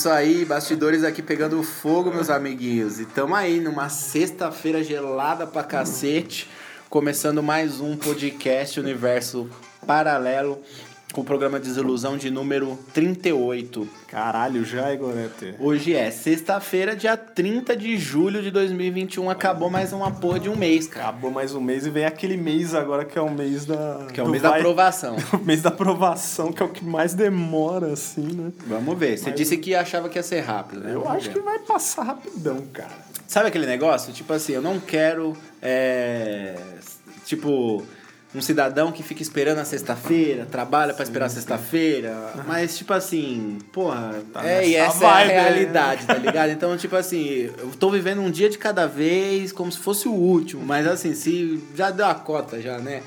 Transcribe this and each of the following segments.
Isso aí, bastidores aqui pegando fogo, meus amiguinhos. E tamo aí numa sexta-feira gelada pra cacete, começando mais um podcast Universo Paralelo com o programa Desilusão de número 38. Caralho, já, Igorete. Hoje é sexta-feira, dia 30 de julho de 2021. Acabou mais uma porra de um mês, cara. Acabou mais um mês e vem aquele mês agora que é o mês da. Que é o mês da aprovação. o mês da aprovação, que é o que mais demora, assim, né? Vamos ver. Você Mas- disse que achava que ia ser rápido, né? Eu Vamos acho ver. que vai passar rapidão, cara. Sabe aquele negócio? Tipo assim, eu não quero. é, Tipo. Um cidadão que fica esperando a sexta-feira, trabalha pra esperar a sexta-feira, mas tipo assim, porra, Tá é, e essa é a vibe, né? realidade, tá ligado? Então, tipo assim, eu tô vivendo um dia de cada vez, como se fosse o último, mas assim, se já deu a cota já, né?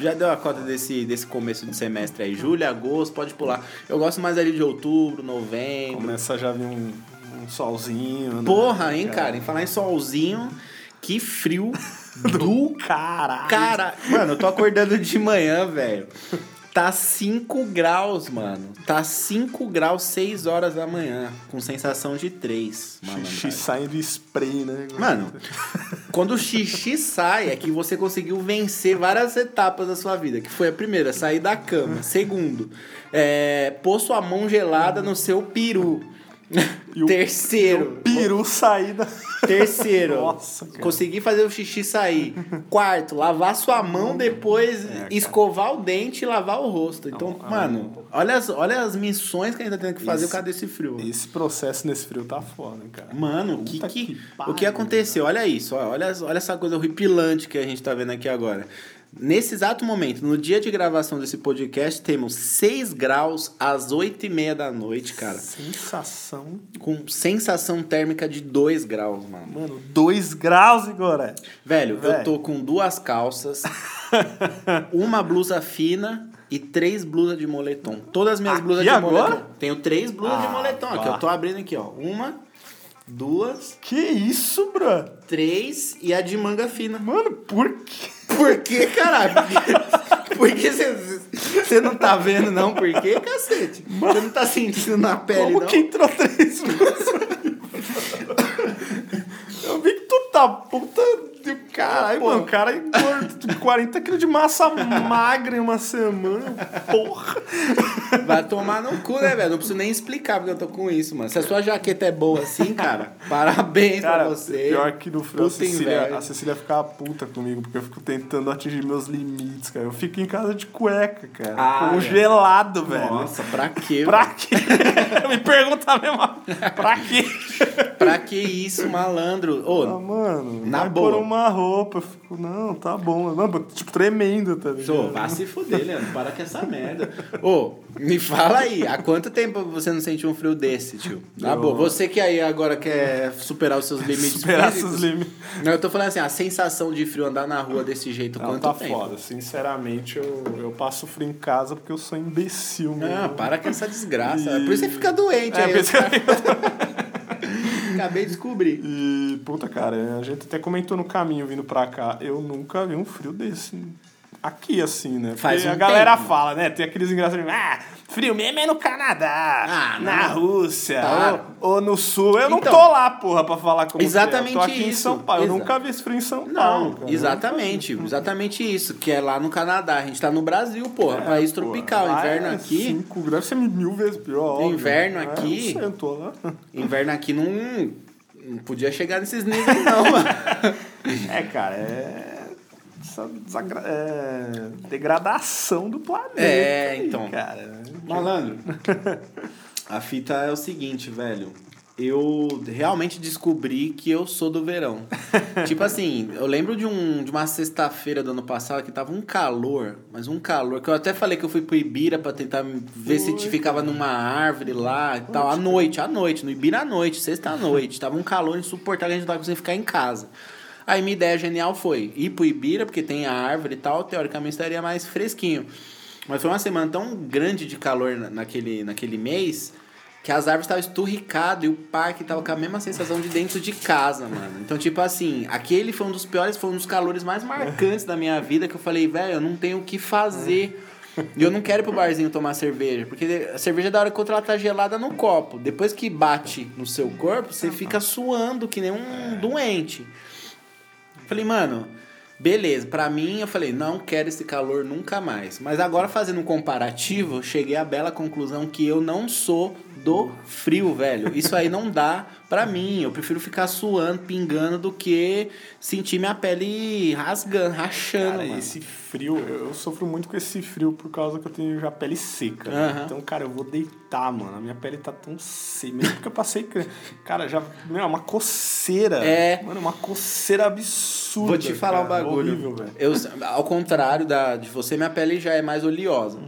Já deu a cota desse, desse começo de semestre aí, julho, agosto, pode pular. Eu gosto mais ali de outubro, novembro. Começa a já vir um, um solzinho. né? Porra, hein, cara? Em falar em solzinho, que frio do Caralho. cara. Mano, eu tô acordando de manhã, velho. Tá 5 graus, mano. Tá 5 graus, 6 horas da manhã. Com sensação de 3, Xixi saindo spray, né? Mano, quando o xixi sai, é que você conseguiu vencer várias etapas da sua vida. Que foi a primeira, sair da cama. Segundo, é, pôr sua mão gelada no seu peru. E o- Terceiro, Peru saída. Terceiro, Nossa, cara. conseguir fazer o xixi sair. Quarto, lavar sua mão depois, escovar o dente e lavar o rosto. Então, mano, olha as, olha as missões que a gente tá tendo que fazer Isso. por causa desse frio. Esse processo nesse frio tá foda, hein, cara. Mano, o que, que, que o que aconteceu? Olha isso, olha, olha essa coisa horripilante que a gente tá vendo aqui agora. Nesse exato momento, no dia de gravação desse podcast, temos 6 graus às 8 e meia da noite, cara. Sensação. Com sensação térmica de 2 graus, mano. Mano, 2 graus, Igorete. Velho, eu Velho. tô com duas calças, uma blusa fina e três blusas de moletom. Todas as minhas Aqui blusas de agora? moletom. Tenho três blusas de Ah, moletom aqui. pá. Eu tô abrindo aqui, ó. Uma, duas, Que isso, bro? três e a de manga fina. Mano, por quê? Por que, caralho? Por que você não tá vendo, não? Por que, cacete? Você não tá sentindo na pele, Como não? que entrou três? Eu tá puta de caralho, mano. O cara engordou 40 quilos de massa magra em uma semana. Porra. Vai tomar no cu, né, velho? Não preciso nem explicar porque eu tô com isso, mano. Se a sua jaqueta é boa assim, cara, parabéns Cara, pra você. pior que no frio a Cecília, a Cecília ficava puta comigo, porque eu fico tentando atingir meus limites, cara. Eu fico em casa de cueca, cara. Ah, congelado, velho. Nossa, pra quê? Pra quê? Me pergunta mesmo. Pra quê? Pra que isso, malandro? Ô, Ah, mano, Na boa. pôr uma roupa. Eu fico, não, tá bom. Não, tipo, tremendo, tá ligado? Ô, vá se fuder, Leandro. Para com essa merda. Ô, me fala aí, há quanto tempo você não sentiu um frio desse, tio? Na Eu- boa, você que aí agora quer superar os seus limites Superar físicos. seus limites. Não, eu tô falando assim, a sensação de frio andar na rua desse jeito, Não, quanto tá tempo? foda. Sinceramente, eu, eu passo frio em casa porque eu sou imbecil mesmo. Ah, para com essa desgraça. E- Por isso você fica doente É, aí. por isso Acabei de descobrir. E, puta, cara, a gente até comentou no caminho vindo pra cá, eu nunca vi um frio desse aqui, assim, né? Porque Faz um a galera tempo. fala, né? Tem aqueles engraçados, ah, frio mesmo é no Canadá, Ah, na não. Rússia, Para. ou, ou no Sul. Eu não Então, tô lá, porra, pra falar como exatamente que é. Eu tô aqui em isso. São Paulo. Eu Exa- nunca vi esse frio em São Paulo. Não, cara. exatamente, exatamente isso, que é lá no Canadá. A gente tá no Brasil, porra, país É, Pô, tropical. lá Inverno é aqui, Cinco graus, isso é mil vezes pior. óbvio. Inverno É, aqui- sei, eu lá. inverno aqui não, não podia chegar nesses níveis não, mano. É, cara, é. Essa desagra- é, degradação do planeta. É, aí, então. Cara. Malandro, a fita é o seguinte, velho. Eu realmente descobri que eu sou do verão. tipo assim, eu lembro de, um, de uma sexta-feira do ano passado que tava um calor, mas um calor, que eu até falei que eu fui pro Ibira pra tentar ver se Foi, ficava numa árvore lá e tal. À noite, à noite, no Ibira à noite, sexta à noite. Tava um calor insuportável, a gente não tava conseguindo ficar em casa. Aí minha ideia genial foi ir pro Ibira, porque tem a árvore e tal, teoricamente estaria mais fresquinho. Mas foi uma semana tão grande de calor na- naquele, naquele mês que as árvores estavam esturricadas e o parque tava com a mesma sensação de dentro de casa, mano. Então, tipo assim, aquele foi um dos piores, foi um dos calores mais marcantes da minha vida que eu falei, velho, eu não tenho o que fazer. E eu não quero ir pro barzinho tomar cerveja, porque a cerveja é da hora que ela tá gelada no copo. Depois que bate no seu corpo, você fica suando que nem um doente. Falei, mano, beleza. Pra mim, eu falei, não quero esse calor nunca mais. Mas agora, fazendo um comparativo, cheguei à bela conclusão que eu não sou do frio, velho. Isso aí não dá pra mim. Eu prefiro ficar suando, pingando, do que sentir minha pele rasgando, rachando, Cara, mano. esse frio, eu sofro muito com esse frio por causa que eu tenho já pele seca. né? Aham. Então, cara, eu vou deitar, mano. A minha pele tá tão seca. Mesmo porque eu passei. Cara, já. Meu, é uma coceira. É. Mano, uma coceira absurda. Vou te falar um cara. bagulho. Horrível, velho. eu, ao contrário da, de você, minha pele já é mais oleosa.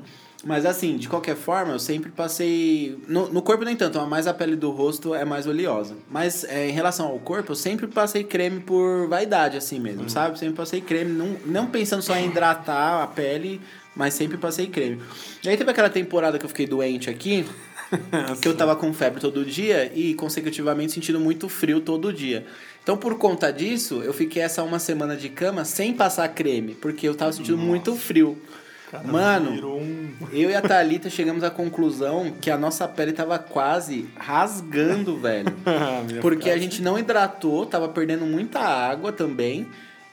Mas assim, de qualquer forma, eu sempre passei. No, no corpo nem tanto, mas a pele do rosto é mais oleosa. Mas é, em relação ao corpo, eu sempre passei creme por vaidade, assim mesmo, sabe? Sempre passei creme, não, não pensando só em hidratar a pele, mas sempre passei creme. E aí teve aquela temporada que eu fiquei doente aqui, que eu tava com febre todo dia e consecutivamente sentindo muito frio todo dia. Então, por conta disso, eu fiquei essa uma semana de cama sem passar creme, porque eu tava sentindo muito frio. Cara, Mano, um. eu e a Thalita chegamos à conclusão que a nossa pele tava quase rasgando, velho. Minha Porque a gente não hidratou, tava perdendo muita água também.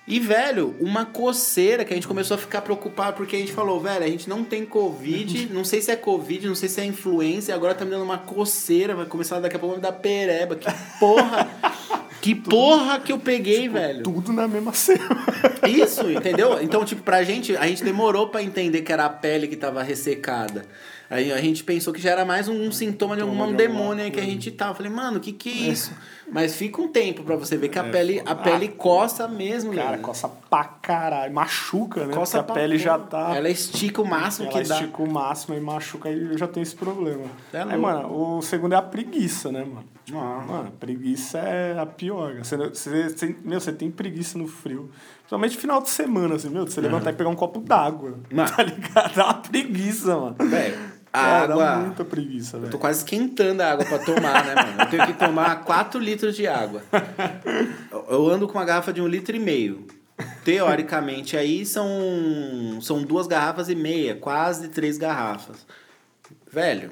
E, velho, uma coceira que a gente começou a ficar preocupado porque a gente falou, velho, a gente não tem Covid, não sei se é Covid, não sei se é influenza, e agora tá me dando uma coceira, vai começar daqui a pouco a me dar pereba. Que porra! que porra que eu peguei, velho! Tudo na mesma semana. Isso, entendeu? Então, tipo, pra gente, a gente demorou pra entender que era a pele que tava ressecada. Aí a gente pensou que já era mais um, sintoma de algum de alguma demônio aí que a gente tava. Falei, mano, o que que é isso? Mas fica um tempo pra você ver que a É, pele, a foda. pele coça mesmo, Cara, velho. coça pra caralho. Machuca, né? Coça Porque a pele já porra. tá. Ela estica o máximo Ela que dá. estica o máximo e machuca e eu já tenho esse problema. É Aí, mano, o segundo é a preguiça, né, mano? Ah. Mano, preguiça é a pior. Você, você, você- meu, você tem preguiça no frio. Principalmente final de semana, assim, meu, você levantar e pegar um copo d'água. Tá ligado? Dá uma preguiça, mano. Velho, a Cara, Dá água. muita preguiça, Eu velho. tô quase esquentando a água pra tomar, né, mano? Eu tenho que tomar 4 litros de água. Eu- ando com uma garrafa de um litro e meio. Teoricamente, aí são, são duas garrafas e meia, quase três garrafas. Velho,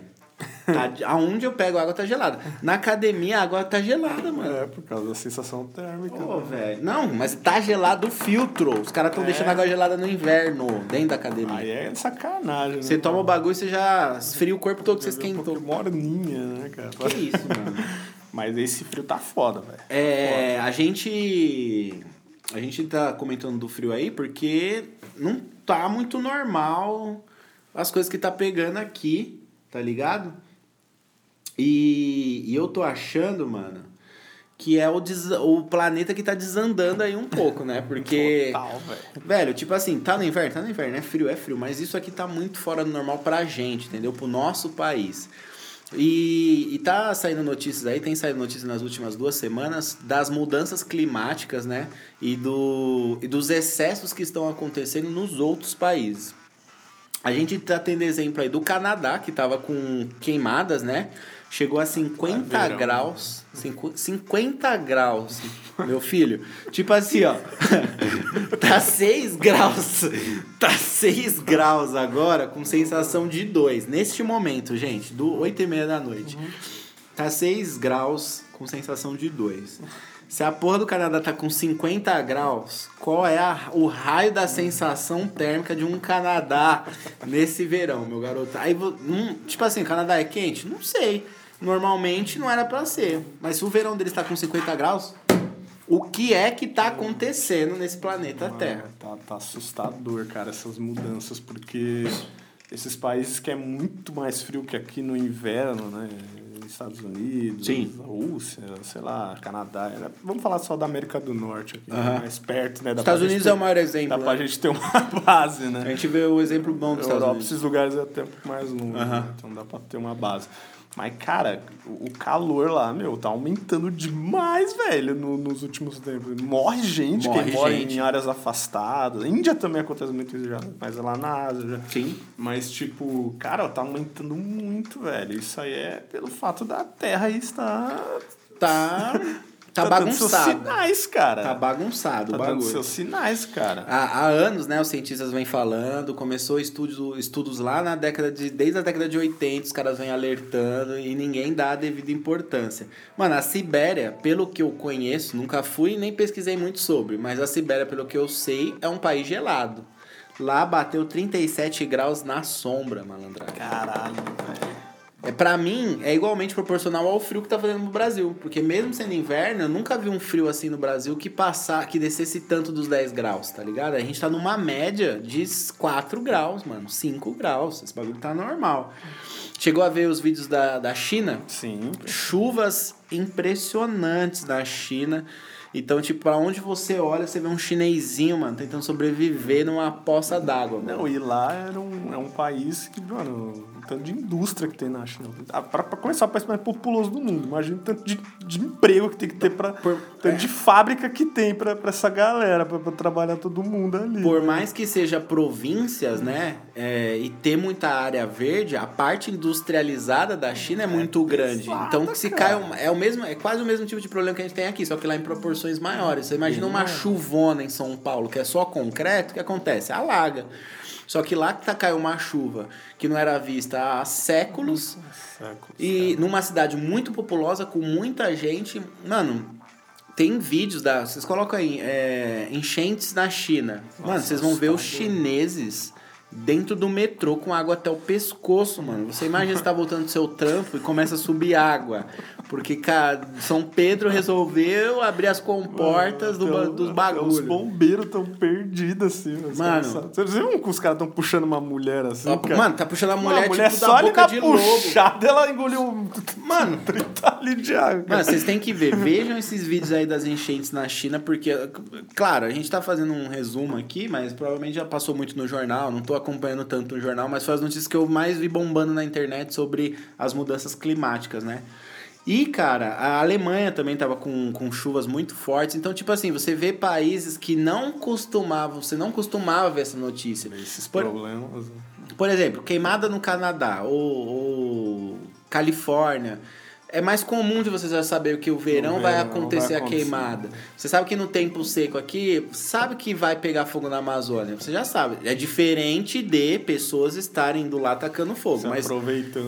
tá, aonde eu pego a água tá gelada. Na academia a água tá gelada, mano. É, por causa da sensação térmica. Pô, né? velho. Não, mas tá gelado o filtro. Os caras estão É. deixando a água gelada no inverno, dentro da academia. Aí é sacanagem, né? Você toma o bagulho e você já esfria o corpo todo que você um esquentou. morninha, né, cara? Que isso, mano. Mas esse frio tá foda, velho. É, a gente. A gente tá comentando do frio aí porque não tá muito normal as coisas que tá pegando aqui, tá ligado? E, e eu tô achando, mano, que é o, des- o planeta que tá desandando aí um pouco, né? Porque. Total, velho. Velho, tipo assim, tá no inverno? Tá no inverno, é frio, é frio, mas isso aqui tá muito fora do normal pra gente, entendeu? Pro nosso país. E, e tá saindo notícias aí, tem saído notícias nas últimas duas semanas das mudanças climáticas, né? E, do, e dos excessos que estão acontecendo nos outros países. A gente tá tendo exemplo aí do Canadá, que tava com queimadas, né? Chegou a 50 Ah, verão. graus. Cinco- 50 graus, meu filho. Tipo assim, ó. tá 6 graus. Tá 6 graus agora, com sensação de 2. Neste momento, gente, do 8 e meia da noite. Tá 6 graus com sensação de 2. Se a porra do Canadá tá com 50 graus, qual é a- o raio da sensação térmica de um Canadá nesse verão, meu garoto? Aí, hum, tipo assim, o Canadá é quente? Não sei. Normalmente não era pra ser. Mas se o verão deles tá com 50 graus, o que é que tá acontecendo nesse planeta Terra? Tá, tá assustador, cara, essas mudanças, porque esses países que é muito mais frio que aqui no inverno, né? Estados Unidos, Sim. Rússia, sei lá, Canadá. né? Vamos falar só da América do Norte aqui, Aham. mais perto, né? Dá Estados Unidos ter- é o maior exemplo. Dá pra né? gente ter uma base, A né? gente vê o exemplo bom dos Estados Europa, Unidos. esses lugares é até um pouco mais longe, Aham. né? então dá pra ter uma base. Mas, cara, o calor lá, meu, tá aumentando demais, velho, no- nos últimos tempos. Morre gente Morre quem mora gente. em áreas afastadas. Índia também acontece muito isso já, mas é lá na Ásia já. Sim. Mas, tipo, cara, tá aumentando muito, velho. Isso aí é pelo fato da Terra estar Tá Tá, dando seus bagunçado. sinais, cara. Tá bagunçado Tá o dando bagulho. seus sinais, cara. Há, há anos, né, os cientistas vêm falando, começou estudo, estudos lá na década de. Desde a década de 80, os caras vêm alertando e ninguém dá a devida importância. Mano, a Sibéria, pelo que eu conheço, nunca fui nem pesquisei muito sobre, mas a Sibéria, pelo que eu sei, é um país gelado. Lá bateu 37 graus na sombra, malandragem. Caralho, velho. É, pra mim, é igualmente proporcional ao frio que tá fazendo no Brasil. Porque mesmo sendo inverno, eu nunca vi um frio assim no Brasil que passar, que descesse tanto dos 10 graus, tá ligado? A gente tá numa média de 4 graus, mano. 5 graus. Esse bagulho tá normal. Chegou a ver os vídeos da, da China? Sim. Chuvas impressionantes na China. Então, tipo, pra onde você olha, você vê um chinesinho, mano, tentando sobreviver numa poça d'água. Não, e lá era um, é um país que, mano, tanto de indústria que tem na China. Ah, Pra, pra começar, é o país mais populoso do mundo. Imagina o tanto de, de emprego que tem que ter pra. Por- tanto de fábrica que tem pra, pra essa galera, pra, pra trabalhar todo mundo ali. Por né? mais que seja províncias, né, é, e ter muita área verde, a parte industrializada da China é muito grande. Então, se cara. cai um, é o mesmo, é quase o mesmo tipo de problema que a gente tem aqui, só que lá em proporções maiores. Você imagina uma chuvona em São Paulo, que é só concreto, o que acontece? Alaga. Só que lá que tá caiu uma chuva que não era vista há séculos Séculos, e numa cidade muito populosa, com muita gente, mano, tem vídeos da. Vocês colocam aí, é, enchentes na China. mano, Nossa, vocês vão ver os chineses dentro do metrô com água até o pescoço, mano. Você imagina você tá voltando do seu trampo e começa a subir água. Porque, cara, São Pedro resolveu abrir as comportas do, ba- Até o- dos bagulhos. Os bombeiros tão perdidos assim. os Mano. caras sabem. Você viu que os caras tão puxando uma mulher assim? Ó, cara? Mano, tá puxando a Uma mulher, mulher tipo só da boca de lobo. puxada, ela engoliu Mano, 30 ali de água. Mano, vocês têm que ver. Vejam esses vídeos aí das enchentes na China, porque, claro, a gente tá fazendo um resumo aqui, mas provavelmente já passou muito no jornal. Não tô acompanhando tanto no jornal, mas foi as notícias que eu mais vi bombando na internet sobre as mudanças climáticas, né? E, cara, a Alemanha também tava com, com chuvas muito fortes. Então, tipo assim, você vê países que não costumavam, você não costumava ver essa notícia. Esses Por- problemas. por exemplo, queimada no Canadá ou, ou Califórnia. É mais comum de você já saber que o verão, vai verão acontecer vai a acontecer. queimada. Você sabe que no tempo seco aqui, sabe que vai pegar fogo na Amazônia. Você já sabe. É diferente de pessoas estarem do lá tacando fogo. Mas a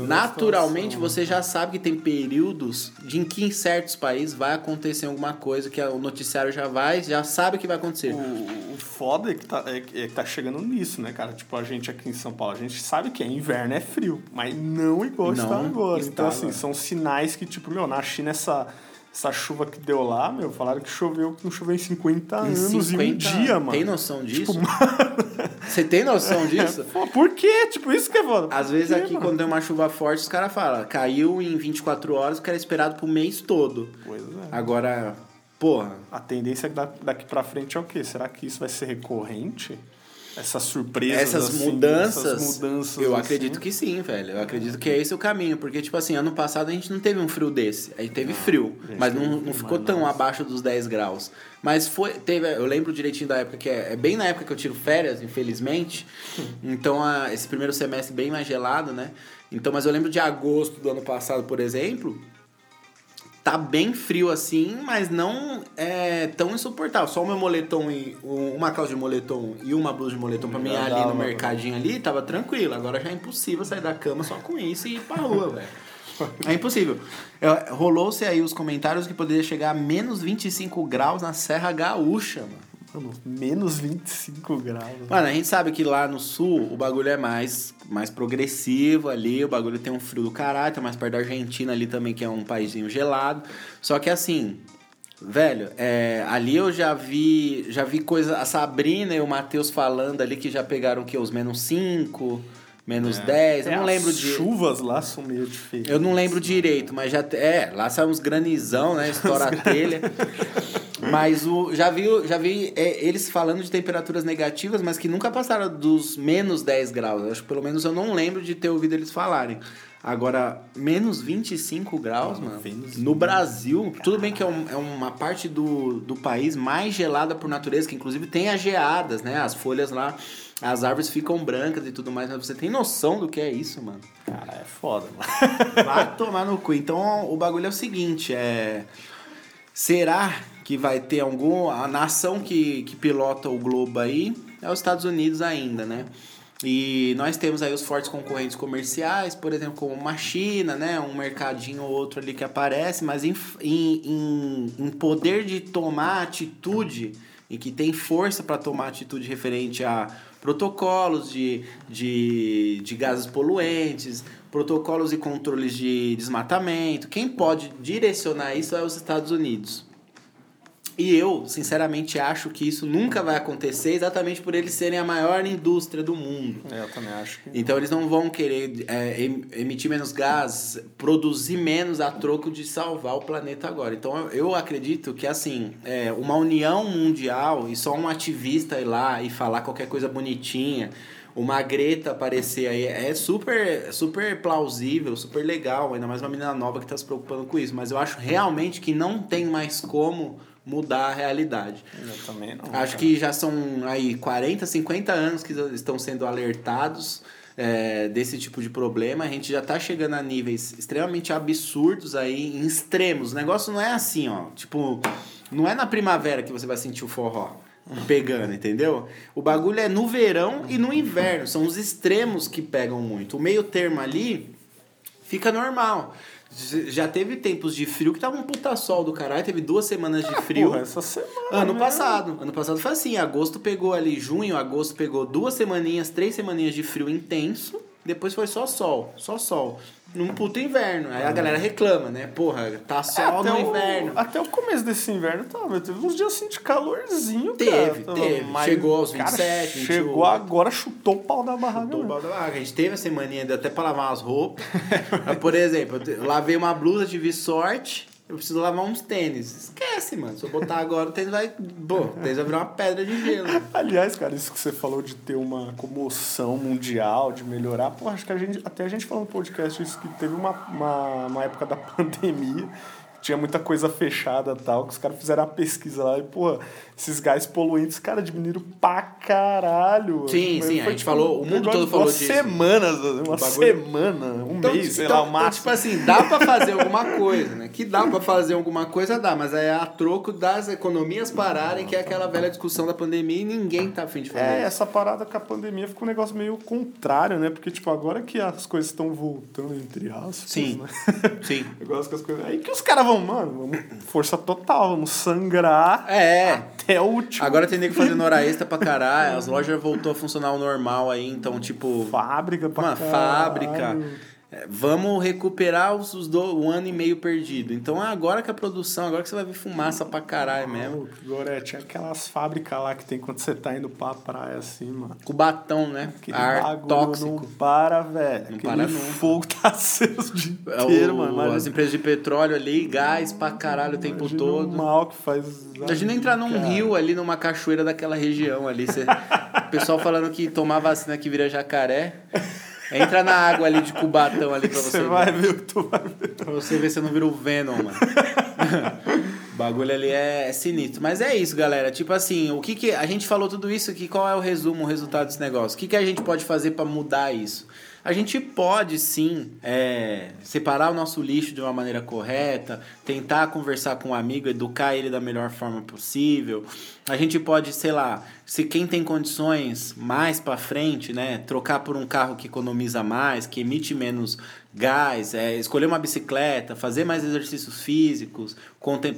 naturalmente você já sabe que tem períodos de em que em certos países vai acontecer alguma coisa que o noticiário já vai, já sabe que vai acontecer. O, o foda é que, tá, é, é que tá chegando nisso, né, cara? Tipo, a gente aqui em São Paulo, a gente sabe que é inverno, é frio, mas não igual Não está agora. está então, assim, agora. são sinais que, tipo, meu, na China, essa, essa chuva que deu lá, meu, falaram que choveu, que não choveu em 50 Em anos e um 50 dia, mano. Tem noção disso? Tipo, Você tem noção disso? Pô, por quê? Tipo, isso que é foda. Às vezes quê, aqui, mano? quando tem uma chuva forte, os caras falam, caiu em 24 horas, que era esperado pro mês todo. Pois é. Agora, porra, A tendência é daqui pra frente é o quê? Será que isso vai ser recorrente? Essas surpresas, essas assim, mudanças, essas mudanças eu assim? acredito que sim, velho. Eu acredito que é esse o caminho. Porque, tipo assim, ano passado a gente não teve um frio desse. A gente teve frio, a gente mas não, frio, não ficou tão nossa. abaixo dos 10 graus. Mas foi, teve, eu lembro direitinho da época que é, é bem na época que eu tiro férias, infelizmente. Então, a, esse primeiro semestre bem mais gelado, né? Então, mas eu lembro de agosto do ano passado, por exemplo, tá bem frio assim, mas não é tão insuportável. Só o meu moletom e um- uma calça de moletom e uma blusa de moletom pra mim ali dava, no mercadinho ali, tava tranquilo. Agora já é impossível sair da cama só com isso e ir pra rua, velho. É impossível. É, Rolou-se aí os comentários que poderia chegar a menos 25 graus na Serra Gaúcha, mano. Mano, menos 25 graus. Mano, a gente sabe que lá no sul o bagulho é mais, mais progressivo ali, o bagulho tem um frio do caralho, tá mais perto da Argentina ali também, que é um paísinho gelado. Só que assim, velho, é, ali eu já vi, já vi coisa, a Sabrina e o Matheus falando ali que já pegaram que os menos 5, menos 10, eu não É, lembro as de... chuvas lá são meio diferentes. Eu não lembro direito, mas já. É, lá sai uns granizão, né? Estoura a telha. Mas o, já vi, já vi é, eles falando de temperaturas negativas, mas que nunca passaram dos menos 10 graus. Acho que pelo menos eu não lembro de ter ouvido eles falarem. Agora, menos 25 graus, mano. No Brasil, tudo bem que é, um- é uma parte do, do país mais gelada por natureza, que inclusive tem as geadas, né? As folhas lá, as árvores ficam brancas e tudo mais, mas você tem noção do que é isso, mano? Cara, é foda, mano. Vai tomar no cu. Então o bagulho é o seguinte, é. Será que vai ter algum. A nação que, que pilota o globo aí é os Estados Unidos ainda, né? E nós temos aí os fortes concorrentes comerciais, por exemplo, como uma China, né? Um mercadinho ou outro ali que aparece, mas em, em, em poder de tomar atitude e que tem força para tomar atitude referente a protocolos de, de, de gases poluentes, protocolos e controles de desmatamento. Quem pode direcionar isso é os Estados Unidos. E eu, sinceramente, acho que isso nunca vai acontecer exatamente por eles serem a maior indústria do mundo. É, eu também acho que. Então eles não vão querer é, emitir menos gás, produzir menos a troco de salvar o planeta agora. Então eu acredito que, assim, é, uma união mundial e só um ativista ir lá e falar qualquer coisa bonitinha uma Greta aparecer aí é super, super plausível, super legal, ainda mais uma menina nova que está se preocupando com isso. Mas eu acho realmente que não tem mais como mudar a realidade. Eu também não. Acho cara. que já são aí 40, 50 anos que estão sendo alertados é, desse tipo de problema. A gente já está chegando a níveis extremamente absurdos aí, em extremos. O negócio não é assim, ó. Tipo, não é na primavera que você vai sentir o forró pegando, entendeu? O bagulho é no verão e no inverno. São os extremos que pegam muito. O meio termo ali fica normal. Já teve tempos de frio que tava um puta sol do caralho, teve duas semanas de ah, frio. Porra, essa semana. Ano mesmo. passado. Ano passado foi assim, agosto pegou ali, junho, agosto pegou duas semaninhas, três semaninhas de frio intenso, depois foi só sol, só sol num puto inverno. Aí a galera reclama, né? Porra, tá sol no o, inverno. Até o começo desse inverno tava, teve uns dias assim de calorzinho, teve, cara. Teve, Mas, Chegou aos 27, cara, 28. Chegou agora, chutou o pau da barraca. Chutou o pau da barraca. A gente teve a semaninha até pra lavar as roupas. Por exemplo, eu lavei uma blusa, tive sorte eu preciso lavar uns tênis. Esquece, mano. Se eu botar agora, o tênis vai. Pô, o tênis vai virar uma pedra de gelo. Aliás, cara, isso que você falou de ter uma comoção mundial, de melhorar, pô, acho que a gente. Até a gente falou no podcast isso que teve uma, uma, uma época da pandemia tinha muita coisa fechada tal, que os caras fizeram a pesquisa lá e, pô, esses gás poluentes, cara, diminuíram pra caralho. Sim, sim, a gente tipo, falou, o mundo todo falou disso. Semanas, uma semana, um então, mês, sei então, lá, o máximo. Então, tipo assim, dá pra fazer alguma coisa, né? Que dá pra fazer alguma coisa, dá, mas é a troco das economias pararem, que é aquela velha discussão da pandemia e ninguém tá afim de fazer. É, essa parada com a pandemia ficou um negócio meio contrário, né? Porque, tipo, agora que as coisas estão voltando, entre aspas, sim. né? Sim. negócio que as coisas... Aí que os caras vão, mano, força total, vamos sangrar é. até o último. Agora tem que fazer hora extra pra caralho, as lojas voltou a funcionar ao normal aí, então, tipo... Fábrica pra Uma caralho. fábrica... É, vamos recuperar os, os do, o ano e meio perdido. Então é agora que a produção, agora que você vai ver fumaça pra caralho mesmo. Agora tinha aquelas fábricas lá que tem quando você tá indo pra praia assim, mano. Cubatão, né? Aquele Ar tóxico. Não para, velho. Não Aquele para nunca. fogo tá aceso o dia é inteiro, o, mano. As empresas de petróleo ali, gás pra caralho o tempo Imagina todo. O mal que faz. Imagina entrar num cara. rio ali, numa cachoeira daquela região ali. Você, o pessoal falando que tomar vacina que vira jacaré. Entra na água ali de Cubatão ali pra você, você vai ver o que tu vai ver. Pra você ver se não vira o Venom, mano. o bagulho ali é, sinistro. Mas é isso, galera. Tipo assim, o que que... A gente falou tudo isso aqui, qual é o resumo, o resultado desse negócio? O que que a gente pode fazer para mudar isso? A gente pode sim é, separar o nosso lixo de uma maneira correta, tentar conversar com um amigo, educar ele da melhor forma possível. A gente pode, sei lá, se quem tem condições mais para frente, né, trocar por um carro que economiza mais, que emite menos gás, é, escolher uma bicicleta, fazer mais exercícios físicos,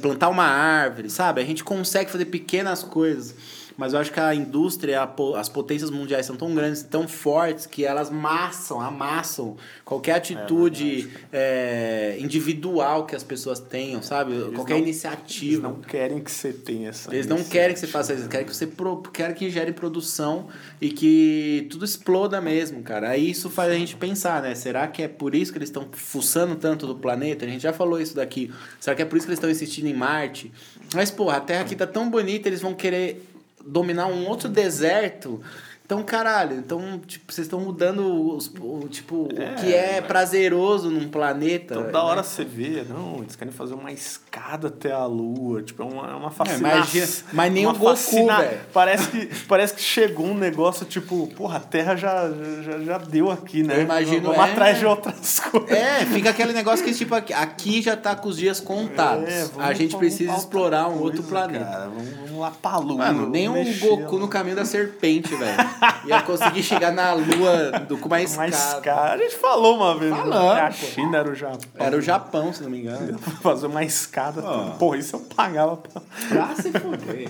plantar uma árvore, sabe? A gente consegue fazer pequenas coisas mas eu acho que a indústria, as potências mundiais são tão grandes, tão fortes, que elas massam, amassam qualquer atitude é, é, individual que as pessoas tenham, sabe? Eles qualquer não, iniciativa. Eles não querem que você tenha essa Eles não querem que você faça isso, eles querem que você pro, querem que gere produção e que tudo exploda mesmo, cara. Aí isso faz a gente pensar, né? Será que é por isso que eles estão fuçando tanto do planeta? A gente já falou isso daqui. Será que é por isso que eles estão insistindo em Marte? Mas, porra, a Terra aqui tá tão bonita, eles vão querer dominar um outro deserto Então, caralho, então, tipo, vocês estão mudando os, o, tipo, o que é prazeroso num planeta. Toda né? hora você vê, não, eles querem fazer uma escada até a lua, tipo, é uma, é uma É, fascinação. imagina, mas nem o Goku, fascina- velho. Parece que, parece que chegou um negócio, tipo, porra, a Terra já, já, já deu aqui, né? Eu imagino, Vamos é. atrás de outras coisas. É, fica aquele negócio que, tipo, aqui, já tá com os dias contados. É, vamos a gente precisa explorar um outra outro coisa, planeta. Cara. Vamos, vamos lá pra lua. Mano, nem um mexer Goku no caminho da serpente, velho. Ia conseguir chegar na lua do, com uma escada. A gente falou uma vez né, que a. China era o Japão. Era o Japão, se não me engano. Fazer uma escada. Ó. Porra, isso eu pagava pra... Pra se fuder.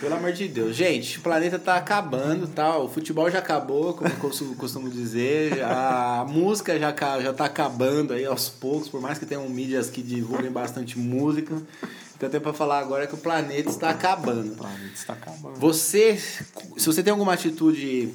Pelo amor de Deus. Gente, o planeta tá acabando, tá? O futebol já acabou, como eu costumo- dizer. A música já, já tá acabando aí aos poucos, por mais que tenham mídias que divulguem bastante música. Então tem pra falar agora que o planeta está acabando. O planeta está acabando. Você, se você tem alguma atitude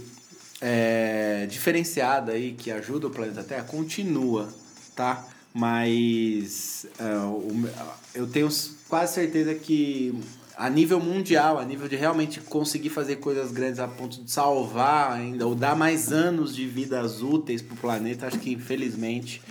é, diferenciada aí que ajuda o planeta Terra, continua, tá? Mas o- eu tenho quase certeza que a nível mundial, a nível de realmente conseguir fazer coisas grandes a ponto de salvar ainda, ou dar mais anos de vidas úteis pro planeta, acho que infelizmente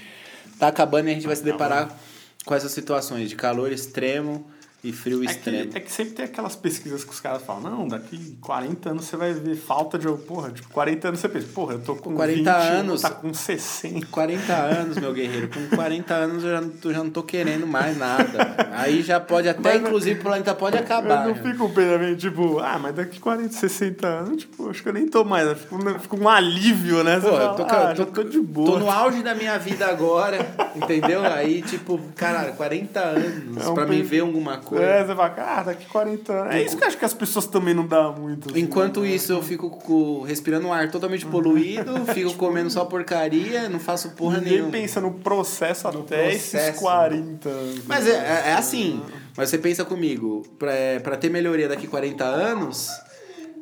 tá acabando e a gente vai se deparar com essas situações de calor extremo e frio É extremo. que, é que sempre tem aquelas pesquisas que os caras falam, não, daqui 40 anos você vai ver falta de... Porra, tipo, 40 anos você pensa, porra, eu tô com 40 20, anos. tá com 60. 40 anos, meu guerreiro. Com 40 anos eu já, não- eu já não tô querendo mais nada. Aí já pode até, Mas inclusive, o planeta pode acabar. eu não né? fico pensando, tipo, ah, mas daqui 40, 60 anos, tipo, acho que eu nem tô mais. Eu fico, eu fico um alívio, né? Você Pô, eu tô, ah, tô, já tô de boa. Tô no auge da minha vida agora, entendeu? Aí, tipo, caralho, 40 anos É um pra mim ver alguma coisa. É, você fala, ah, daqui 40 anos. É isso que eu acho que as pessoas também não dão muito. assim, Enquanto né? isso, eu fico com- respirando um ar totalmente poluído, fico comendo só porcaria, não faço porra Ninguém nenhuma. pensa no processo até esses processo. 40 anos. Mas é, é, é assim. Mas você pensa comigo, pra, pra ter melhoria daqui 40 anos,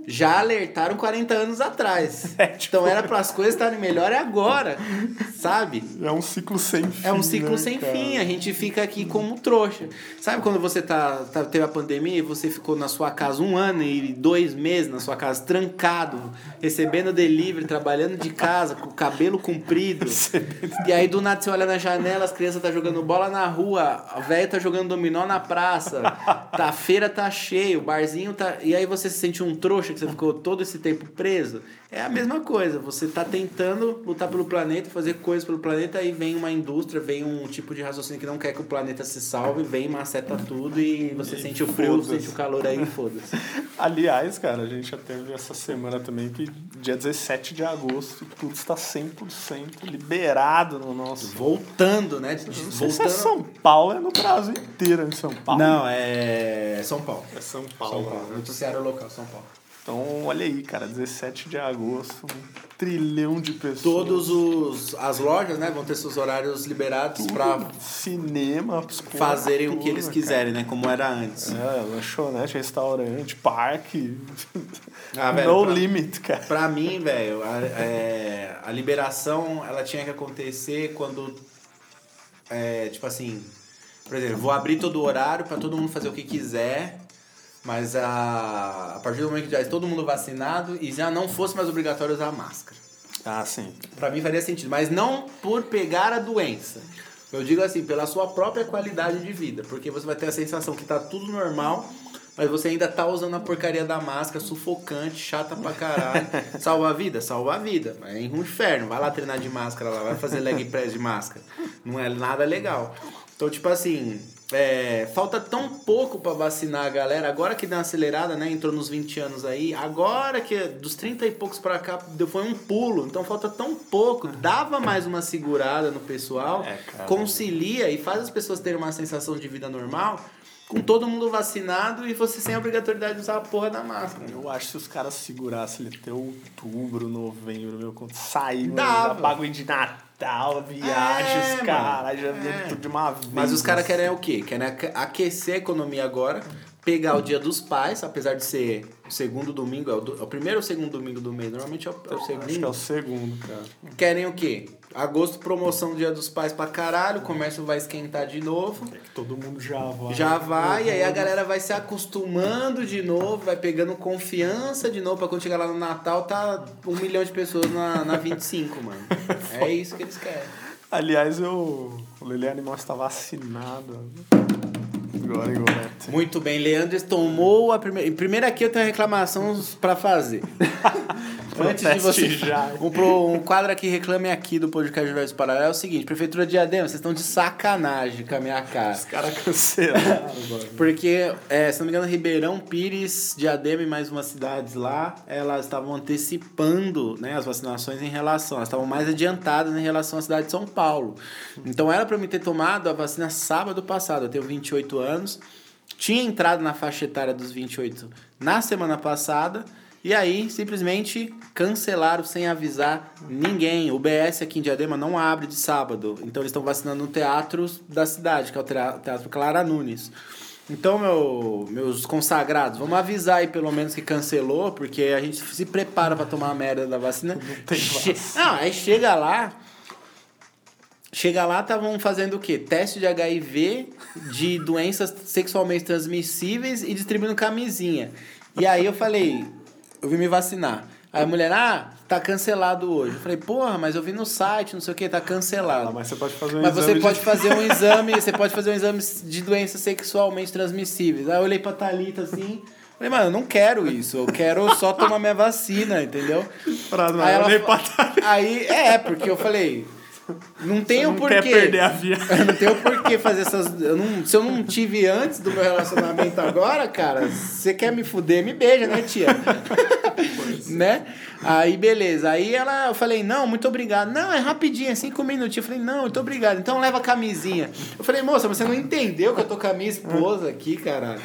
já alertaram 40 anos atrás. É, tipo- Então era para as coisas estarem melhor agora, sabe? É um ciclo sem fim. É um ciclo né, sem cara? fim, a gente fica aqui como trouxa. Sabe quando você tá, tá, teve a pandemia e você ficou na sua casa um ano e dois meses na sua casa, trancado, recebendo delivery, trabalhando de casa, com o cabelo comprido. e aí do nada você olha na janela, as crianças tá jogando bola na rua, a velha tá jogando dominó na praça, tá, a feira tá cheia, o barzinho tá. E aí você se sente um trouxa que você ficou todo esse tempo preso. É a mesma coisa, você tá tentando lutar pelo planeta, fazer coisas pelo planeta, aí vem uma indústria, vem um tipo de raciocínio que não quer que o planeta se salve, vem, maceta tudo e você E sente o frio, sente o calor aí, foda-se. Aliás, cara, a gente já teve essa semana também que dia 17 de agosto tudo está 100% liberado no nosso. Voltando, né? Sei se é Voltando. São Paulo, é no Brasil inteiro em São Paulo. Não, é São Paulo. É São São Paulo. Paulo. né? Noticiário local, São Paulo. Então, olha aí, cara, 17 de agosto, um trilhão de pessoas. Todos os as lojas, né, vão ter seus horários liberados pra cinema, fazerem o que eles quiserem, né, como era antes. cara. É, lanchonete, restaurante, parque. Ah, velho, no pra- limit, cara. Pra mim, velho, a, é, a liberação ela tinha que acontecer quando. é, tipo assim, por exemplo, vou abrir todo o horário pra todo mundo fazer o que quiser, mas a, a partir do momento que já é todo mundo vacinado e já não fosse mais obrigatório usar máscara. Ah, sim. Pra mim faria sentido, mas não por pegar a doença. Eu digo assim, pela sua própria qualidade de vida, porque você vai ter a sensação que tá tudo normal, mas você ainda tá usando a porcaria da máscara, sufocante, chata pra caralho. Salva a vida? Salva a vida. É um inferno. Vai lá treinar de máscara lá, vai fazer leg press de máscara. Não é nada legal. Então, tipo assim, é, falta tão pouco pra vacinar a galera. Agora que deu uma acelerada, né? Entrou nos 20 anos aí. Agora que dos 30 e poucos pra cá deu, foi um pulo. Então falta tão pouco. Dava mais uma segurada no pessoal. É, concilia e faz as pessoas terem uma sensação de vida normal. Com todo mundo vacinado e você sem a obrigatoriedade de usar a porra da máscara. Eu acho que se os caras segurassem até outubro, novembro, meu, quando sair, Dava. mano, bagulho de Natal, viagens, É, cara, já É. tudo de uma vez. Mas os caras querem o quê? Querem aque- aquecer a economia agora pegar o dia dos pais, apesar de ser o segundo domingo, é o, do- é o primeiro ou o segundo domingo do mês? Normalmente é o, é o segundo. Acho que é o segundo, cara. Querem o quê? Agosto, promoção do dia dos pais pra caralho, o comércio vai esquentar de novo. É que todo mundo já vai. Já vai, e aí a galera vai se acostumando de novo, vai pegando confiança de novo, pra quando chegar lá no Natal tá um milhão de pessoas na, na 25, mano. É isso que eles querem. Aliás, eu. O Lele Animal está vacinado. Agora. Muito bem, Leandro tomou a primeira. Primeiro aqui eu tenho reclamação pra fazer. Antes de você. Já. Um, pro- um quadro aqui, reclame aqui do podcast Universo Paralelo é o seguinte: Prefeitura de Diadema, vocês estão de sacanagem com a minha cara. Os caras cancelaram. Porque, é, se não me engano, Ribeirão Pires, Diadema e mais umas cidades lá, elas estavam antecipando né, as vacinações em relação, elas estavam mais adiantadas em relação à cidade de São Paulo. Então era para mim ter tomado a vacina sábado passado, eu tenho 28 anos, tinha entrado na faixa etária dos 28 na semana passada. E aí, simplesmente cancelaram sem avisar ninguém. O BS aqui em Diadema não abre de sábado. Então, eles estão vacinando no teatro da cidade, que é o Tea- Teatro Clara Nunes. Então, meu, meus consagrados, vamos avisar aí pelo menos que cancelou, porque a gente se prepara para tomar a merda da vacina. tem Che- vacina. Não, aí chega lá, Chega lá, estavam fazendo o quê? Teste de HIV, de doenças sexualmente transmissíveis e distribuindo camisinha. E aí eu falei, eu vim me vacinar. Aí a mulher, ah, tá cancelado hoje. Eu falei, porra, mas eu vi no site, não sei o que, tá cancelado. Ah, mas você pode fazer um Mas você exame pode de- fazer um exame, você pode fazer um exame de doenças sexualmente transmissíveis. Aí eu olhei pra Thalita assim, falei, mano, eu não quero isso, eu quero só tomar minha vacina, entendeu? Mas Aí ela. Aí, é, porque eu falei, não tem o não porquê. quer perder a. Eu não tenho por que fazer essas. Eu não, se eu não tive antes do meu relacionamento agora, cara, você quer me fuder, me beija, né, tia? Né? Aí, beleza. Aí ela, eu falei, não, muito obrigado. Não, é rapidinho, é cinco minutinhos. Eu falei, não, muito obrigado. Então leva a camisinha. Eu falei, moça, você não entendeu que eu tô com a minha esposa aqui, caralho.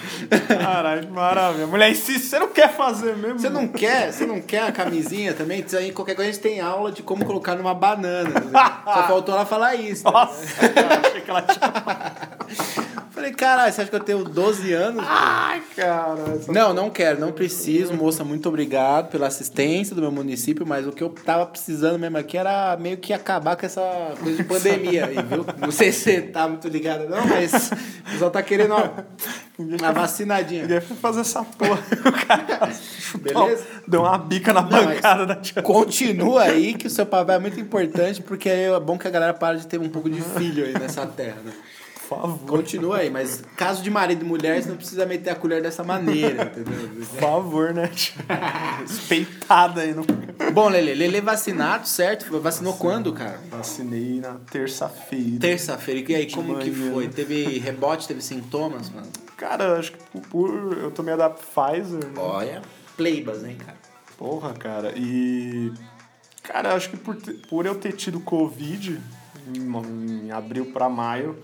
Caralho, maravilha. Mulher insiste, você não quer fazer mesmo? Você não quer? Você não quer a camisinha também? Isso aí, qualquer coisa a gente tem aula de como colocar numa banana. entendeu? Só faltou ela falar isso. Nossa, cara, achei que ela tinha... Falei, caralho, você acha que eu tenho 12 anos? Ai, cara. Não, não quero, não preciso, moça. Muito obrigado pela assistência do meu município, mas o que eu tava precisando mesmo aqui era meio que acabar com essa coisa de pandemia aí, viu? Não sei se você tá muito ligado, não, mas o pessoal tá querendo ó, uma vacinadinha. Ninguém foi fazer essa porra. O cara Beleza? Deu uma bica na Não, bancada da tia. Continua aí que o seu papel é muito importante, porque aí é bom que a galera pare de ter um pouco de filho aí nessa terra, né? Favor. Continua aí, mas caso de marido e mulher, você não precisa meter a colher dessa maneira, entendeu? Por favor, né? Respeitada aí. No... Bom, Lele, Lele vacinado, certo? Vacinou quando, cara? Vacinei na terça-feira. Terça-feira. E aí, como que manhã. foi? Teve rebote, teve sintomas, mano? Cara, acho que por-. Eu tomei a da Pfizer, né? Olha, pleibas, hein, cara? Porra, cara. E. Cara, acho que por, por eu ter tido Covid em, em abril pra maio,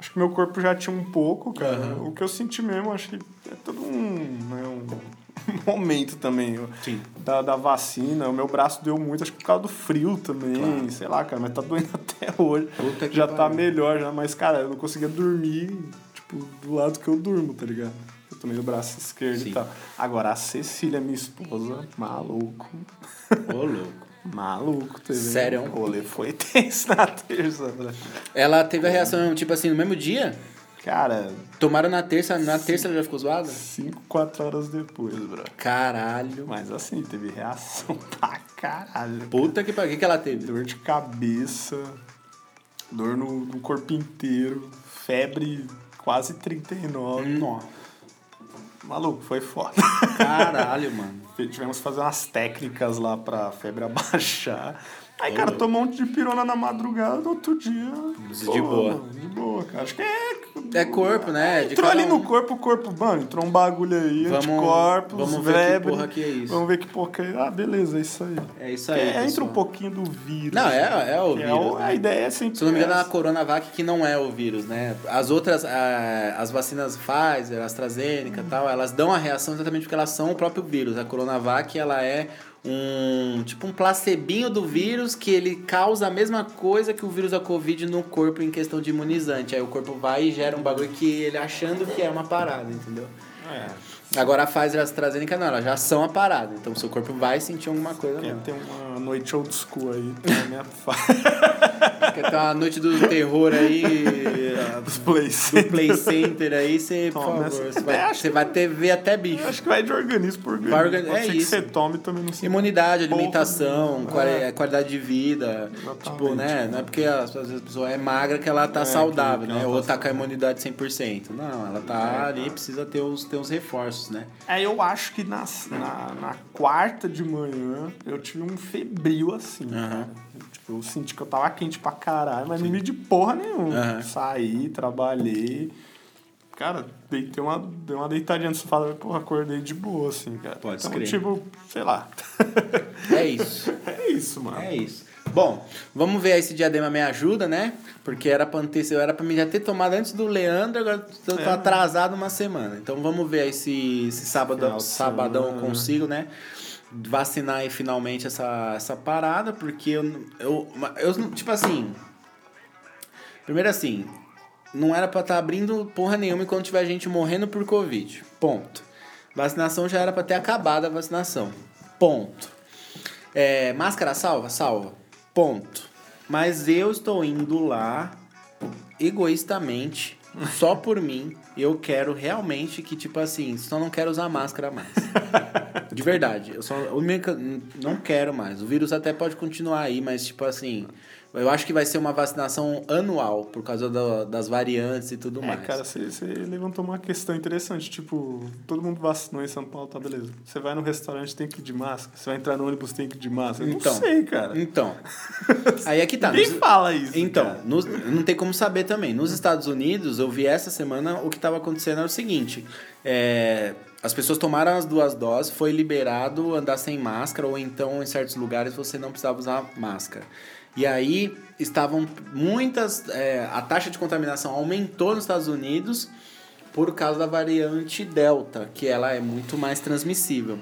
acho que meu corpo já tinha um pouco, cara. Aham. O que eu senti mesmo, acho que é todo um, né, um momento também. Sim. Da, da vacina, o meu braço deu muito, acho que por causa do frio também, Claro. sei lá, cara, mas tá doendo até hoje. Puta que já tá pariu. melhor já, mas, cara, eu não conseguia dormir, tipo, do lado que eu durmo, tá ligado? Eu tomei o braço esquerdo Sim. e tal. Agora, a Cecília, minha esposa, maluco. Ô, louco. Maluco, teve. Sério? O rolê foi tenso na terça, né? Ela teve a reação, tipo assim, no mesmo dia? Cara, Tomaram na terça, na terça ela já ficou zoada? 5, 4 horas depois, bro. Caralho. Mas assim, teve reação pra caralho. Puta que pariu. O que, que ela teve? Dor de cabeça, dor no, no corpo inteiro, febre quase 39. Nossa. Maluco, foi foda. Caralho, mano. Tivemos que fazer umas técnicas lá pra febre abaixar. Aí, cara, tomou um monte de pirona na madrugada, no outro dia. De boa. mano, de boa, cara. Acho que é. É corpo, né? De Entrou ali um. no corpo, o corpo, mano, entrou um bagulho aí, Vamos- anticorpos, vamos ver que porra que é isso. Vamos ver que porra que é. Ah, beleza, é isso aí. É isso aí. É, entra pessoal. um pouquinho do vírus. Não, é, é o Que vírus. o- né? A ideia é sempre. Se não me engano, é a. Coronavac que não é o vírus, né? As outras, ah, as vacinas Pfizer, AstraZeneca e tal, elas dão a reação exatamente porque elas são o próprio vírus. A Coronavac, ela é um tipo um placebinho do vírus que ele causa a mesma coisa que o vírus da Covid no corpo em questão de imunizante. Aí o corpo vai e gera um bagulho que ele achando que é uma parada, entendeu? É. Agora a Pfizer e a AstraZeneca não, elas já são a parada. Então o seu corpo vai sentir alguma coisa Quer mesmo. ter uma noite old school aí, tem a minha. Quer ter uma noite do terror aí, dos play do Play Center aí, você, por favor, você vai, É, você vai ter, ver até bicho. Acho que vai de organismo por organismo. Vai organ- Pode é ser que isso. você tome também não se Imunidade, Porra, alimentação, é. quali- qualidade de vida. Exatamente. Tipo, né? Não é porque às vezes a pessoa é magra que ela tá É, saudável, que- que né? ela Ou tá tá com a imunidade 100%. Não, ela tá ali, precisa ter os, ter os reforços, né? É, eu acho que na, na, na quarta de manhã eu tive um febril assim, cara. Tipo, eu senti que eu tava quente pra caralho, mas não me de porra nenhuma. Aham. Saí, trabalhei. Cara, deitei uma, dei uma deitadinha no sofá, porra, acordei de boa, assim, cara. Pode então, crer. tipo, sei lá. É isso. é isso, mano. É isso. Bom, vamos ver aí se diadema me ajuda, né? Porque era pra, ter, era pra mim já ter tomado antes do Leandro, agora eu tô É. atrasado uma semana. Então vamos ver aí se, se sábado, Final sabadão eu consigo, né? Vacinar aí finalmente essa, essa parada, porque eu, eu, eu. Tipo assim. Primeiro assim, não era pra estar abrindo porra nenhuma enquanto tiver gente morrendo por Covid. Ponto. Vacinação já era pra ter acabado a vacinação. Ponto. É, máscara salva? Salva. Ponto. Mas eu estou indo lá egoístamente, só por mim. Eu quero realmente que, tipo assim, só não quero usar máscara mais. De verdade. Eu só eu não quero mais. O vírus até pode continuar aí, mas, tipo assim, eu acho que vai ser uma vacinação anual por causa da- das variantes e tudo É, mais. cara, você, levantou uma questão interessante. Tipo, todo mundo vacinou em São Paulo, tá beleza. Você vai no restaurante, tem que ir de máscara. Você vai entrar no ônibus, tem que ir de máscara. Então. não sei, cara. Então. Aí é que tá. Ninguém Nos- fala isso. Então, nos- não tem como saber também. Nos Estados Unidos, eu vi essa semana o que estava acontecendo era o seguinte: é, as pessoas tomaram as duas doses, foi liberado andar sem máscara, ou então em certos lugares você não precisava usar máscara. E aí estavam muitas. é, a taxa de contaminação aumentou nos Estados Unidos por causa da variante Delta, que ela é muito mais transmissível.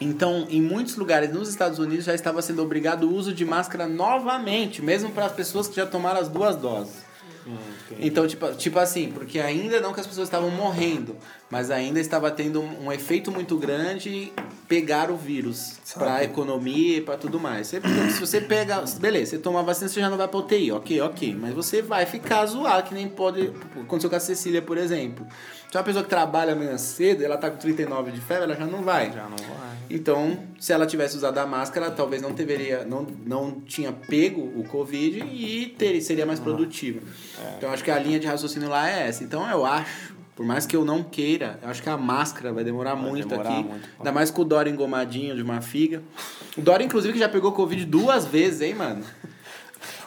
Então, em muitos lugares nos Estados Unidos já estava sendo obrigado o uso de máscara novamente, mesmo para as pessoas que já tomaram as duas doses. Então, tipo, tipo assim, porque ainda não que as pessoas estavam morrendo, mas ainda estava tendo um efeito muito grande pegar o vírus para a economia e para tudo mais. Você- se você pega, beleza, você toma a vacina, você já não vai para UTI, ok, ok, mas você vai ficar zoado, que nem pode. Aconteceu com a Cecília, por exemplo. Se é uma pessoa que trabalha amanhã cedo, ela tá com 39 de febre, ela já não vai. Já não vai. Então, se ela tivesse usado a máscara, ela talvez não deveria, não, não tinha pego o Covid e ter, seria mais produtiva. Então, acho que a linha de raciocínio lá é essa. Então, eu acho, por mais que eu não queira, eu acho que a máscara vai demorar muito demorar aqui. muito. Ainda mais com o Dória engomadinho de uma figa. O Dória, inclusive, que já pegou Covid duas vezes, hein, mano?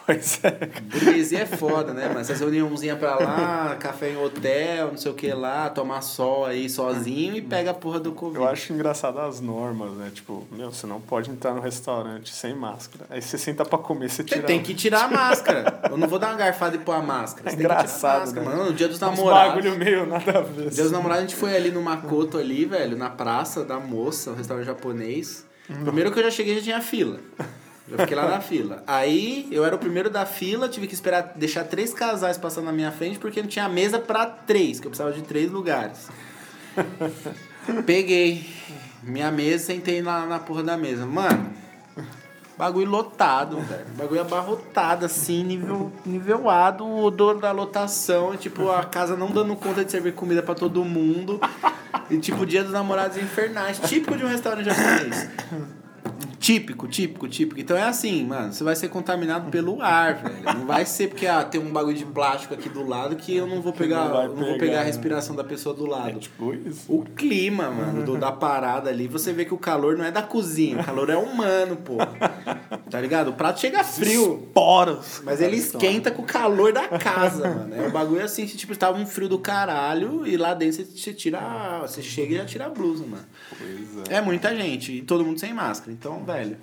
Pois é. Burguesia é foda, né, mano? Essas reuniãozinhas pra lá, café em hotel, não sei o que lá, tomar sol aí sozinho e pega a porra do Covid. Eu acho engraçado as normas, né? Tipo, meu, você não pode entrar no restaurante sem máscara. Aí você senta pra comer, você Você tira. tem que tirar a máscara. Eu não vou dar uma garfada e pôr a máscara. Você É engraçado, máscara, né? mano. No dia dos namorados. bagulho meio nada a ver. Dia dos namorados a gente foi ali no Makoto ali, velho, na praça da moça, um restaurante japonês. Primeiro que eu já cheguei já tinha fila. Já fiquei lá na fila. Aí eu era o primeiro da fila, tive que esperar deixar três casais passando na minha frente porque não tinha mesa pra três, que eu precisava de três lugares. Peguei minha mesa, sentei lá na porra da mesa. Mano, bagulho lotado, velho. Bagulho abarrotado, assim, nível, nivelado, o odor da lotação, tipo, a casa não dando conta de servir comida pra todo mundo. E tipo, dia dos namorados infernais, típico de um restaurante japonês. Típico, típico, típico. Então é assim, mano, você vai ser contaminado pelo ar, velho. Não vai ser porque ah, tem um bagulho de plástico aqui do lado que eu não vou pegar, não não vou pegar, a né? respiração da pessoa do lado. É tipo isso. O clima, mano, do- da parada ali, você vê que o calor não é da cozinha, o calor é humano, pô. Tá ligado? O prato chega frio, Poros. mas ele esquenta com o calor da casa, mano. É um bagulho assim, que, tipo, tava um frio do caralho e lá dentro você, tira. Você chega e já tira a blusa, mano. Pois é. É muita gente, e todo mundo sem máscara. Então, velho,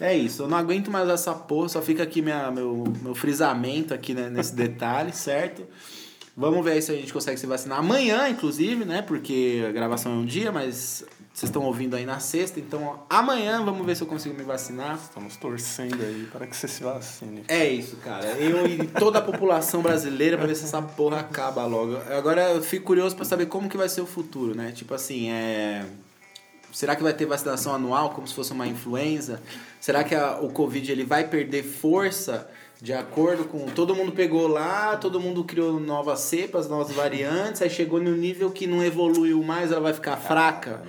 é isso. Eu não aguento mais essa porra, só fica aqui minha, meu, meu frisamento aqui né, nesse detalhe, certo? Vamos ver aí se a gente consegue se vacinar amanhã, inclusive, né? Porque a gravação é um dia, mas vocês estão ouvindo aí na sexta. Então amanhã vamos ver se eu consigo me vacinar. Estamos torcendo aí para que você se vacine. É isso, cara. Eu e toda a população brasileira para ver se essa porra acaba logo. Agora eu fico curioso para saber como que vai ser o futuro, né? Tipo assim, é. Será que vai ter vacinação anual como se fosse uma influenza? Será que a, o Covid ele vai perder força de acordo com. Todo mundo pegou lá, todo mundo criou novas cepas, novas variantes, aí chegou no nível que não evoluiu mais, ela vai ficar fraca.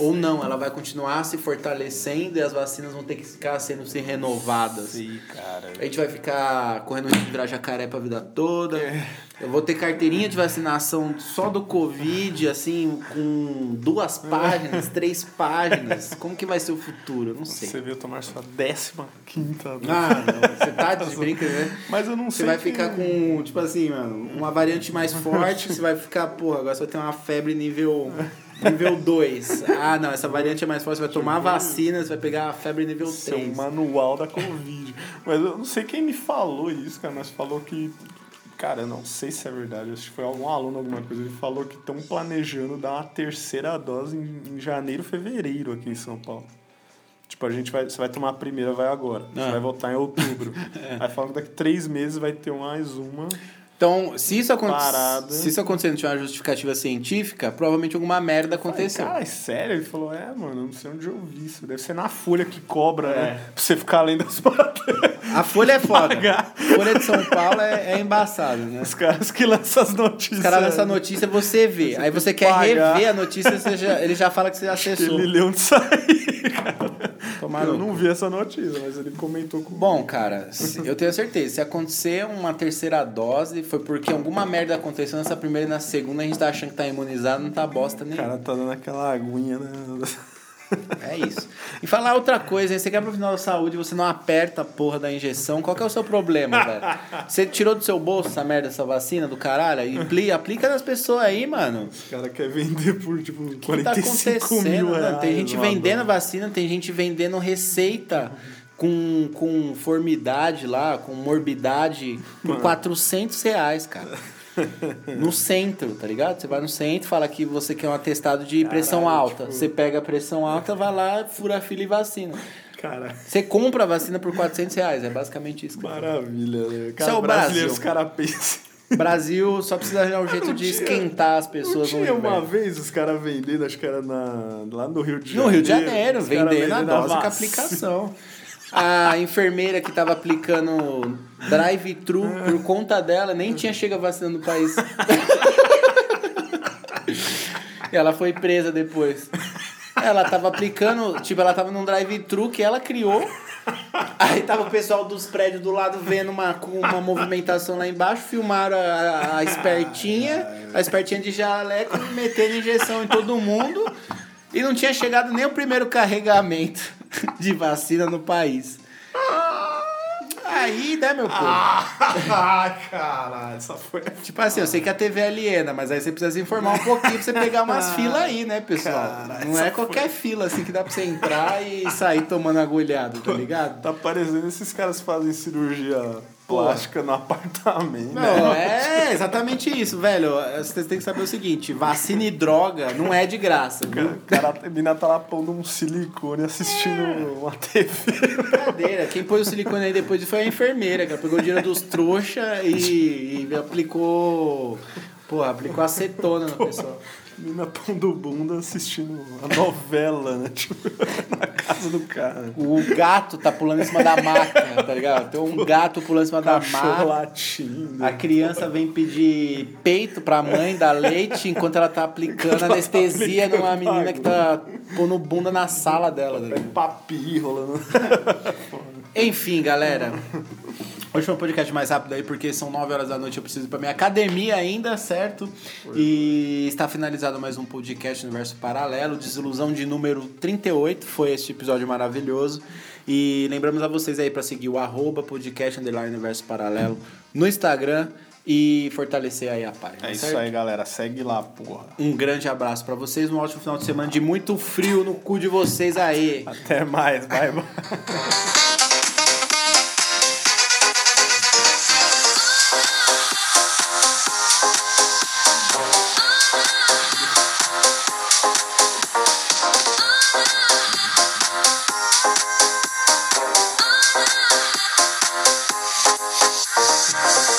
Ou não, ela vai continuar se fortalecendo e as vacinas vão ter que ficar sendo se renovadas. Sim, cara. A gente vai ficar correndo risco de virar jacaré pra vida toda. É. Eu vou ter carteirinha de vacinação só do Covid, assim, com duas páginas, três páginas. Como que vai ser o futuro? Eu não sei. Você veio tomar sua décima quinta dose. Ah, não. Você tá de brincadeira, né? Mas eu não Você sei. vai que- ficar com, tipo assim, mano, uma variante mais forte, você vai ficar, porra, agora você vai ter uma febre nível nível 2. Ah, não, essa variante é mais forte, você vai tomar vacina, você vai pegar a febre nível Isso é um 3. manual da Covid. Mas eu não sei quem me falou isso, cara, mas falou que. Cara, eu não sei se é verdade. Acho que foi algum aluno, alguma coisa. Ele falou que estão planejando dar uma terceira dose em, em janeiro, fevereiro aqui em São Paulo. Tipo, a gente vai. Você vai tomar a primeira, vai agora. Você Ah. vai voltar em outubro. Aí falam que daqui três meses vai ter mais uma. Então, se isso, se isso acontecer não tiver uma justificativa científica, provavelmente alguma merda aconteceu. Cara, é sério? Ele falou, é, mano, não sei onde eu vi isso. Deve ser na folha que cobra, É. né? Pra você ficar além das matérias. A Folha é foda. Pagar. Folha de São Paulo é, é embaçado, né? Os caras que lançam as notícias. Os caras lançam a notícia, você vê. Você Aí você que quer pagar. rever a notícia, você já- ele já fala que você acessou. Ele leu onde sair, cara. Tomar eu não vi essa notícia, mas ele comentou com Bom, cara, eu tenho certeza. Se acontecer uma terceira dose, foi porque alguma merda aconteceu nessa primeira e na segunda, a gente tá achando que tá imunizado, não tá bosta O nenhuma. cara tá dando aquela aguinha, né? É isso. E falar outra coisa, hein? você quer profissional da saúde, você não aperta a porra da injeção, qual que é o seu problema, velho? Você tirou do seu bolso essa merda, essa vacina do caralho? E apli- aplica nas pessoas aí, mano. O cara quer vender por, tipo, O que tá 45 mil acontecendo? reais. Tem gente vendendo vacina, tem gente vendendo receita com, com formidade lá, com morbidade, por Mano. 400 reais, cara. No centro, tá ligado? Você vai no centro, fala que você quer um atestado de pressão Caralho, alta. tipo- Você pega a pressão alta, vai lá, fura a fila e vacina. Cara, Você compra a vacina por 400 reais, é basicamente isso. maravilha, né? Isso Cara, é o brasileiro, Brasil. os caras pensam. Brasil só precisa arranjar um jeito Não de tinha- esquentar as Não pessoas no tinha uma vez os caras vendendo, acho que era na, lá no Rio de No Janeiro. Rio de Janeiro, caras vendendo a vendendo dose com a aplicação. A enfermeira que tava aplicando drive-thru por conta dela, nem tinha chega vacina no país. ela foi presa depois. Ela tava aplicando, tipo, ela tava num drive-thru que ela criou. Aí tava o pessoal dos prédios do lado vendo uma, uma movimentação lá embaixo, filmaram a- a espertinha, a espertinha de jaleco, metendo injeção em todo mundo. E não tinha chegado nem o primeiro carregamento de vacina no país. Aí, né, meu povo? Ah, caralho, essa foi. Tipo assim, eu sei que a TV é aliena, mas aí você precisa se informar um pouquinho pra você pegar umas filas aí, né, pessoal? Não é qualquer fila assim que dá pra você entrar e sair tomando agulhado, tá ligado? Tá parecendo esses caras que fazem cirurgia plástica no apartamento. Não, é exatamente isso, velho. Você tem que saber o seguinte: vacina e droga não é de graça, viu? O cara, a mina tá lá pondo um silicone assistindo uma TV. Brincadeira. Quem pôs o silicone aí depois foi a enfermeira, que ela pegou o dinheiro dos trouxa e, e aplicou. Porra, aplicou acetona na pessoa. Mina pondo bunda assistindo a novela, né? Tipo, na casa do cara. O gato tá pulando em cima da maca, tá ligado? Tem um gato pulando em cima da maca. latindo. A criança vem pedir peito pra mãe dar leite enquanto ela tá aplicando ela tá anestesia aplicando numa menina que tá pondo bunda na sala dela. tá ligado? Papi rolando. Enfim, galera. Hoje foi um podcast mais rápido aí, porque são 9 horas da noite, eu preciso ir pra minha academia ainda, certo? E está finalizado mais um podcast Universo Paralelo, Desilusão de número 38, foi este episódio maravilhoso. E lembramos a vocês aí para seguir o arroba podcast underline Universo Paralelo no Instagram e fortalecer aí a página. É isso certo? aí, galera. Segue lá, porra. Um grande abraço para vocês, um ótimo final de semana de muito frio no cu de vocês aí. Até mais. Bye, bye.